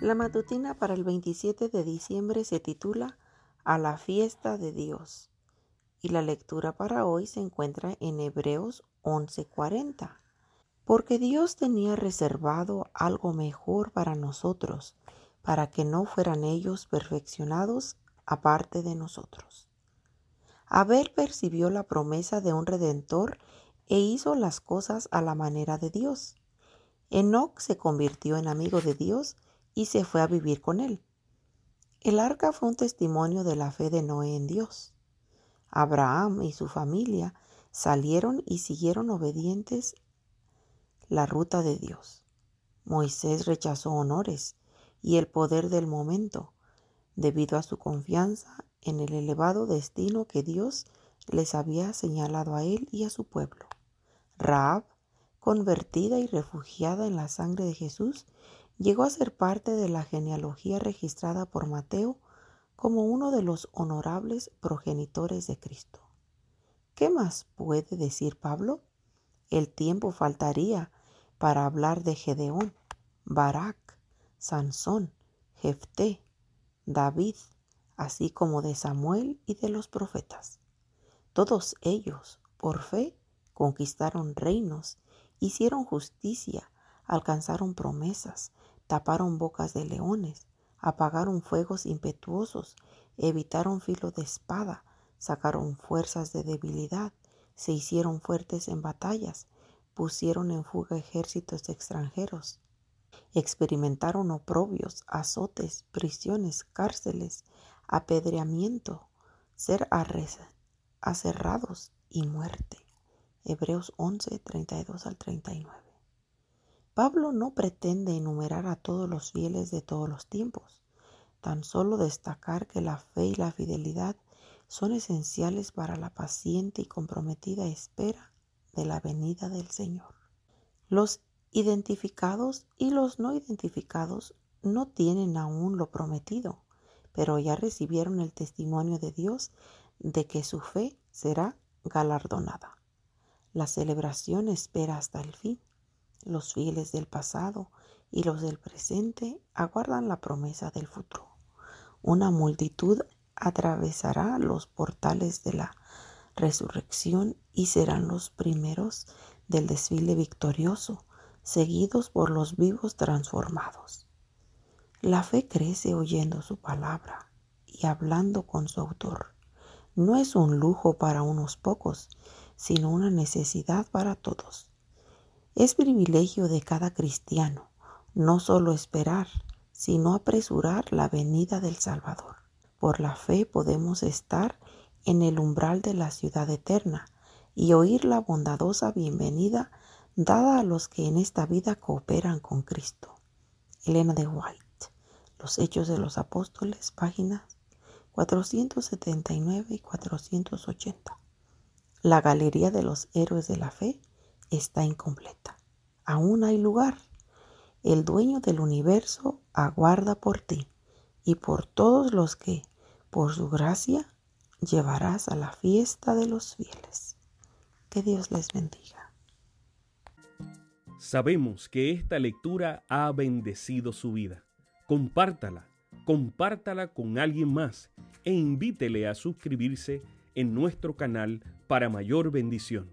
La matutina para el 27 de diciembre se titula A la fiesta de Dios y la lectura para hoy se encuentra en Hebreos 11:40. Porque Dios tenía reservado algo mejor para nosotros, para que no fueran ellos perfeccionados aparte de nosotros. Abel percibió la promesa de un redentor e hizo las cosas a la manera de Dios. Enoch se convirtió en amigo de Dios y se fue a vivir con él. El arca fue un testimonio de la fe de Noé en Dios. Abraham y su familia salieron y siguieron obedientes la ruta de Dios. Moisés rechazó honores y el poder del momento debido a su confianza en el elevado destino que Dios les había señalado a él y a su pueblo. Raab, convertida y refugiada en la sangre de Jesús, llegó a ser parte de la genealogía registrada por Mateo como uno de los honorables progenitores de Cristo. ¿Qué más puede decir Pablo? El tiempo faltaría para hablar de Gedeón, Barak, Sansón, Jefté, David, así como de Samuel y de los profetas. Todos ellos, por fe, conquistaron reinos, hicieron justicia, alcanzaron promesas, taparon bocas de leones, apagaron fuegos impetuosos, evitaron filo de espada, sacaron fuerzas de debilidad, se hicieron fuertes en batallas, pusieron en fuga ejércitos extranjeros, experimentaron oprobios, azotes, prisiones, cárceles, apedreamiento, ser aserrados y muerte. Hebreos 11, 32 al 39. Pablo no pretende enumerar a todos los fieles de todos los tiempos, tan solo destacar que la fe y la fidelidad son esenciales para la paciente y comprometida espera de la venida del Señor. Los identificados y los no identificados no tienen aún lo prometido, pero ya recibieron el testimonio de Dios de que su fe será galardonada. La celebración espera hasta el fin. Los fieles del pasado y los del presente aguardan la promesa del futuro. Una multitud atravesará los portales de la resurrección y serán los primeros del desfile victorioso, seguidos por los vivos transformados. La fe crece oyendo su palabra y hablando con su autor. No es un lujo para unos pocos, sino una necesidad para todos. Es privilegio de cada cristiano no solo esperar, sino apresurar la venida del Salvador. Por la fe podemos estar en el umbral de la ciudad eterna y oír la bondadosa bienvenida dada a los que en esta vida cooperan con Cristo. Elena de White. Los Hechos de los Apóstoles, páginas 479 y 480. La galería de los héroes de la fe está incompleta. Aún hay lugar. El dueño del universo aguarda por ti y por todos los que, por su gracia, llevarás a la fiesta de los fieles. Que Dios les bendiga. Sabemos que esta lectura ha bendecido su vida compártala, compártala con alguien más e invítele a suscribirse en nuestro canal para mayor bendición.